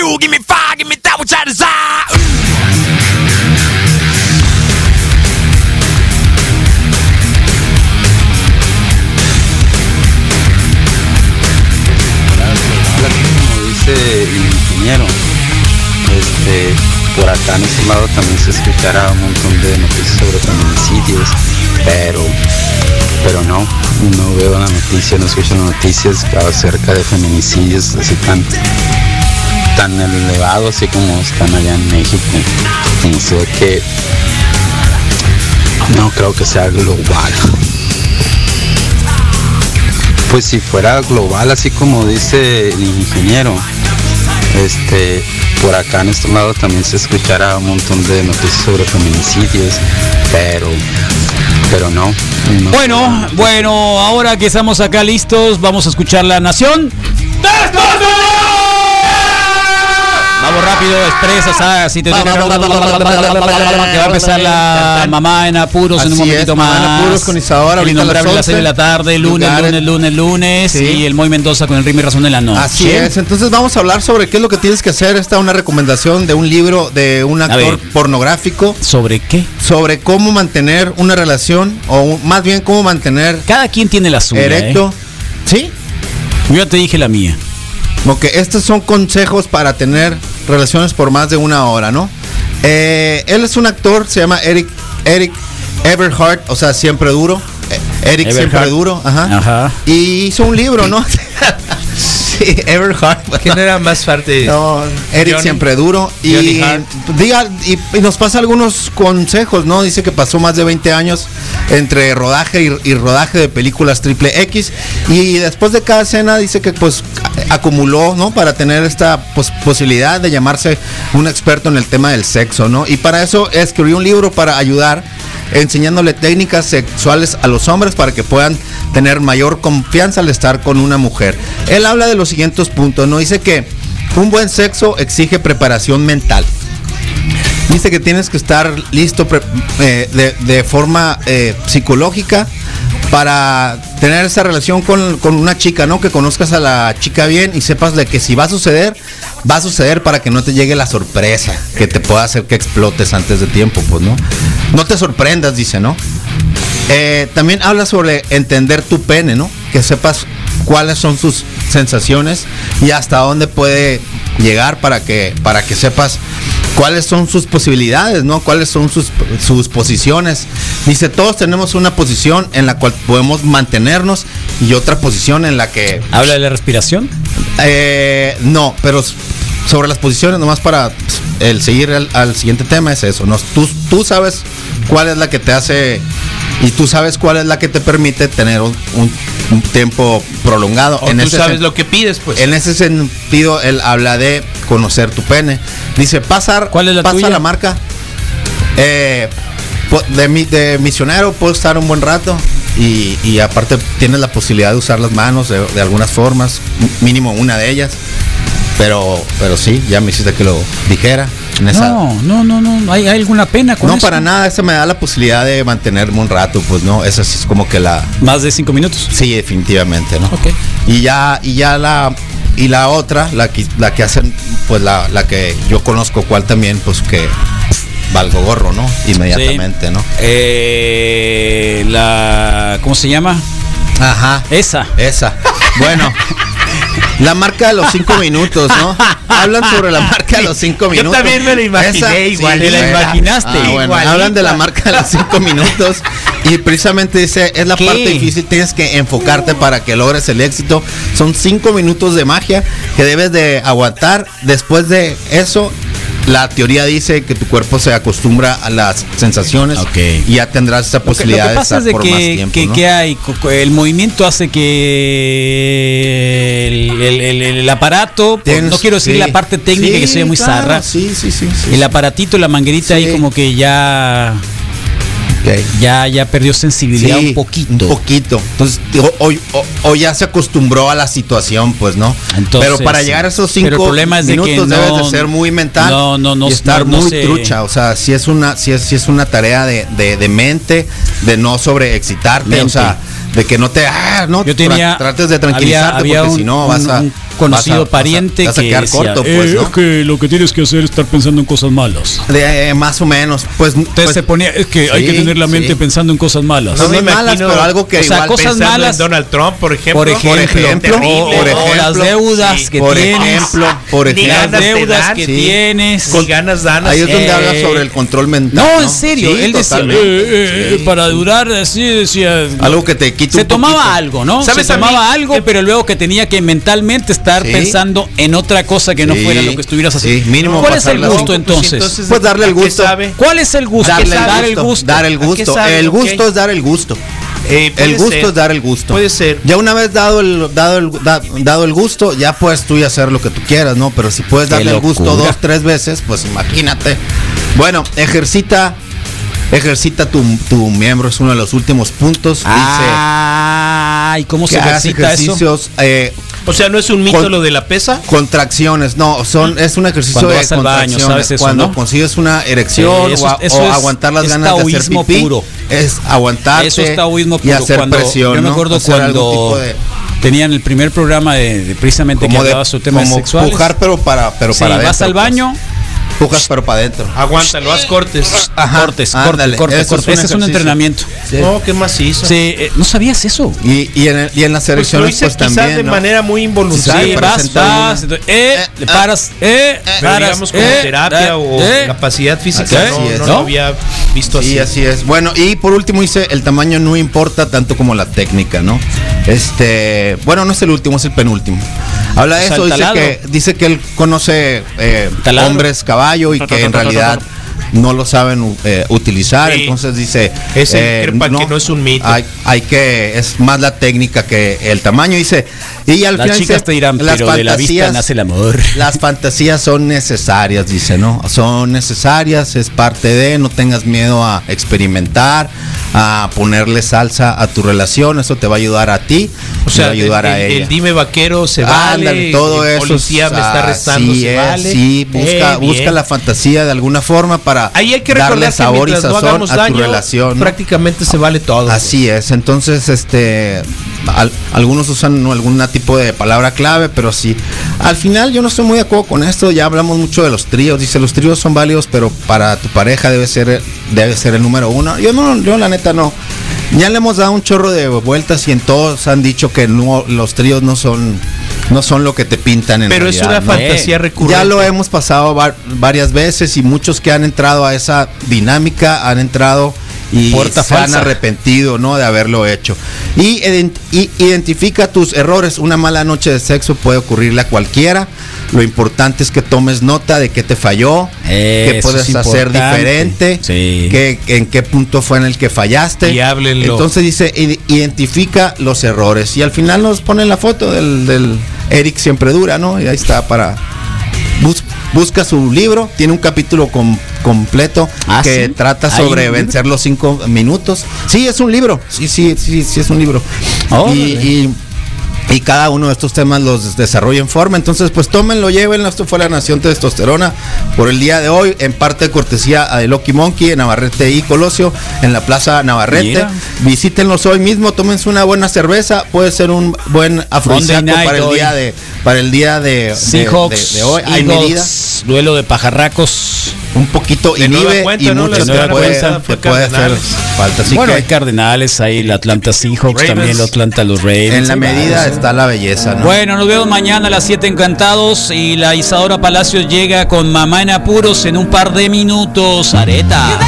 fuel, give me fire, give me that dice ingeniero, este, por acá en este lado también se escuchará un montón de noticias sobre feminicidios, pero, pero no, no veo la noticia, no escucho noticias acerca de feminicidios así tan, tan elevados así como están allá en México. Ve que no creo que sea global. Pues si fuera global, así como dice el ingeniero, este, por acá en este lado también se escuchará un montón de noticias sobre feminicidios, pero, pero no. no. Bueno, bueno, ahora que estamos acá listos, vamos a escuchar la nación. Vamos rápido, expresas, ah, si te que va a empezar la mamá en apuros en un momentito es, mamá en más. apuros con Isadora, El innombrable a las 6 de la 11, tarde, lunes, lunes, lunes, lunes. Sí. Y el Moy Mendoza con el ritmo y razón de la noche. Así es, entonces vamos a hablar sobre qué es lo que tienes que hacer. Esta es una recomendación de un libro de un actor pornográfico ¿Sobre qué? sobre cómo mantener una relación o más bien cómo mantener Cada quien tiene la suya. erecto. ¿Sí? ¿eh? Yo ya te dije la mía. Ok, estos son consejos para tener relaciones por más de una hora, ¿no? Eh, él es un actor, se llama Eric, Eric Everhart, o sea, siempre duro. Eh, Eric siempre duro, ajá. Ajá. Y hizo un libro, ¿no? sí, Everhart. ¿Quién era más fuerte? No, Eric Johnny- siempre duro. Y, diga, y, y nos pasa algunos consejos, ¿no? Dice que pasó más de 20 años entre rodaje y, y rodaje de películas triple X. Y después de cada escena dice que pues acumuló, ¿no? Para tener esta posibilidad de llamarse un experto en el tema del sexo, ¿no? Y para eso escribió un libro para ayudar enseñándole técnicas sexuales a los hombres para que puedan tener mayor confianza al estar con una mujer. Él habla de los siguientes puntos, ¿no? Dice que un buen sexo exige preparación mental. Dice que tienes que estar listo eh, de, de forma eh, psicológica para tener esa relación con, con una chica, ¿no? Que conozcas a la chica bien y sepas de que si va a suceder, va a suceder para que no te llegue la sorpresa, que te pueda hacer que explotes antes de tiempo, pues, ¿no? No te sorprendas, dice, ¿no? Eh, también habla sobre entender tu pene, ¿no? Que sepas cuáles son sus sensaciones y hasta dónde puede llegar para que, para que sepas cuáles son sus posibilidades, ¿no? Cuáles son sus, sus posiciones. Dice, todos tenemos una posición en la cual podemos mantenernos y otra posición en la que ¿Habla de la respiración? eh, no, pero sobre las posiciones, nomás para el seguir al, al siguiente tema es eso. ¿no? Tú, tú sabes cuál es la que te hace y tú sabes cuál es la que te permite tener un, un- un tiempo prolongado. O tú ese sabes lo que pides, pues. En ese sentido, él habla de conocer tu pene. Dice, pasar, ¿Cuál es la pasa tuya? la marca. Eh, de, mi- de misionero puedo estar un buen rato y, y aparte tienes la posibilidad de usar las manos de, de algunas formas, mínimo una de ellas. Pero, pero sí, ya me hiciste que lo dijera. En esa- No, no, no, no. ¿Hay, hay alguna pena con no, eso? para nada, eso me da la posibilidad de mantenerme un rato, pues no, esa sí es como que la, Más de cinco minutos. Sí, definitivamente, ¿no? Ok. Y ya, y ya la, y la otra, la que, la que hacen, pues la, la que yo conozco, cuál también, pues que valgo gorro, ¿no? Inmediatamente, ¿no? Eh, la. ¿Cómo se llama? Ajá. Esa. Esa. Bueno. La marca de los cinco minutos, ¿no? Hablan sobre la marca de los cinco Yo minutos. también me la imaginé igual. Te la imaginaste. Ah, bueno, hablan de la marca de los cinco minutos y precisamente dice, es la ¿Qué? parte difícil, tienes que enfocarte para que logres el éxito. Son cinco minutos de magia que debes de aguantar. Después de eso, la teoría dice que tu cuerpo se acostumbra a las sensaciones y ya tendrás esa Lo que, lo posibilidad que pasa de es estar de por que, más tiempo. que- ¿no? que hay, el movimiento hace que el, el- el- el aparato, Tienes- no quiero decir sí. la parte técnica Sí, que sea muy claro, zarra, Sí, sí, sí. sí. el aparatito, la manguerita ahí como que ya, Ya, ya perdió sensibilidad Sí, un poquito. Un poquito. Entonces, o- o ya se acostumbró a la situación, pues, ¿no? Entonces, Pero para llegar a esos Pero el cinco problema es de que minutos no- debes de ser muy mental no, no, no, y estar no- no muy trucha. O sea, si es una, si es, si es una tarea de, de, de mente, de no sobreexcitarte, o sea, de que no te, ah, no, Yo tenía, tra- trates de tranquilizarte había, había porque si no un- vas a conocido vas a- pariente vas a que quedar decía, corto, "Eh, pues, ¿no? es que lo que tienes que hacer es estar pensando en cosas malas. De- eh, más o menos, pues, Entonces pues, se ponía, es que hay sí, que tener la mente sí. pensando en cosas malas. no me son malas, imagino- pero algo que o sea, igual cosas Pensando en malas. Donald Trump, por ejemplo. por ejemplo, ejemplo, o, por o las ejemplo, deudas sí, que por tienes, ejemplo, por las ejemplo, te deudas dan, que sí. tienes. Con ganas dan. Ahí es donde Eh, habla sobre el control mental. No, en serio, él decía, totalmente. eh, eh, para durar así decía Algo que te quita se tomaba algo, ¿no? ¿Sabes se a tomaba algo, Eh, pero luego que tenía que mentalmente estar Sí. pensando en otra cosa que no Sí, fuera lo que estuvieras haciendo. sí, mínimo ¿Cuál es el gusto así. entonces? Pues darle el ¿a qué gusto. sabe? ¿Cuál es el gusto? Darle Dar el gusto, dar el ¿A qué gusto. El gusto es dar el gusto. Eh, El gusto ser. es dar el gusto. Puede ser. Ya una vez dado el dado el da- dado el gusto, ya puedes tú y hacer lo que tú quieras, ¿no? Pero si puedes darle el gusto dos, tres veces, pues imagínate. Bueno, ejercita ejercita tu, tu miembro, es uno de los últimos puntos. Ah, ¿y cómo Dice se ejercita eso? ejercicios eh, O sea, no es un mito Con- lo de la pesa. Contracciones, no, son es un ejercicio Cuando de vas al baño, contracciones. ¿sabes eso, cuando no? consigues una erección Sí, eso o, a- es- eso o es- aguantar las es ganas de hacer pipí, puro. es aguantarte Eso es taoísmo y puro. hacer cuando, presión. Yo me acuerdo cuando de- tenían el primer programa de, de precisamente que como de hablaba sobre temas como sexuales. pujar pero para pero Sí, para vas al pues. baño, pujas pero para adentro. Aguántalo, haz cortes. Ajá, cortes, ándale, cortes, cortes, Ese es un entrenamiento. Sí. No, qué macizo. Sí, eh, ¿no sabías eso? Y, y en, y en las Pues lo hice pues, quizás también de ¿no? manera muy Sí, involuntaria. para vas, vas, entonces, eh, Eh, le ah, paras, eh, Pero paras, digamos como eh, terapia o eh. capacidad física, Así no, es. no ¿No? lo había visto Sí, así. así es. Bueno, y por último dice, el tamaño no importa tanto como la técnica, ¿no? Este, bueno, no es el último, es el penúltimo. Habla de O sea, eso, dice que, dice que él conoce eh, hombres caballo y que en realidad no lo saben eh, utilizar, Sí. entonces dice Ese crepa que no es un mito. Hay, hay que es más la técnica que el tamaño dice y al Las final chicas dice, te dirán, las pero de la vista fantasías- nace el amor. las fantasías son necesarias, dice, ¿no? Son necesarias, es parte de, no tengas miedo a experimentar, a ponerle salsa a tu relación, eso te va a ayudar a ti, O sea, te va a ayudar el, a el- ella. el dime vaquero se vale, Ándale, todo el eso. policía me está arrestando, así se es, vale. Sí, busca, Eh, busca la fantasía de alguna forma para Ahí hay que darle que sabor y no sazón a daño, tu relación. prácticamente se vale todo. Así es, entonces este al- algunos usan algún tipo de palabra clave, pero sí. Al final yo no estoy muy de acuerdo con esto, ya hablamos mucho de los tríos, dice los tríos son válidos, pero para tu pareja debe ser debe ser el número uno. Yo no, yo la neta no. Ya le hemos dado un chorro de vueltas y en todos han dicho que no, los tríos no son no son lo que te pintan en Pero es una ¿no? fantasía recurrente. Ya lo hemos pasado va- varias veces y muchos que han entrado a esa dinámica han entrado y Puerta se han arrepentido ¿no? de haberlo hecho. Y, ident- y identifica tus errores. Una mala noche de sexo puede ocurrirle a cualquiera. Lo importante es que tomes nota de qué te falló, qué Eso puedes es hacer diferente, Sí. qué- en qué punto fue en el que fallaste. Y háblenlo. Entonces dice, "Id- identifica los errores. Y al final nos ponen la foto del, del Eric siempre dura, ¿no? Y ahí está para... Bus- busca su libro, tiene un capítulo com- completo Ah, que ¿sí? trata ¿Hay sobre vencer los cinco minutos. Sí, es un libro, sí, sí, sí, sí es un libro. Y, y- cada uno de estos temas los desarrolla en forma. Entonces, pues tómenlo, llévenlo. Esto fue la Nación Testosterona por el día de hoy, en parte de cortesía de Loki Monkey en Navarrete y Colosio, en la Plaza Navarrete. Mira. Visítenlos hoy mismo, tómense una buena cerveza, puede ser un buen afrodisíaco para el hoy. día de para el día de, de- Seahawks, de- de hoy. Hay medidas duelo de pajarracos. Un poquito De inhibe cuenta, y ¿no? mucho La te puede, te puede hacer falta. Así bueno, que hay Cardenales, hay el Atlanta Seahawks, Ravens. también el Atlanta los Ravens. en la medida está la belleza, ¿no? Bueno, nos vemos mañana a las 7 encantados y la Isadora Palacios llega con Mamá en apuros en un par de minutos. Areta.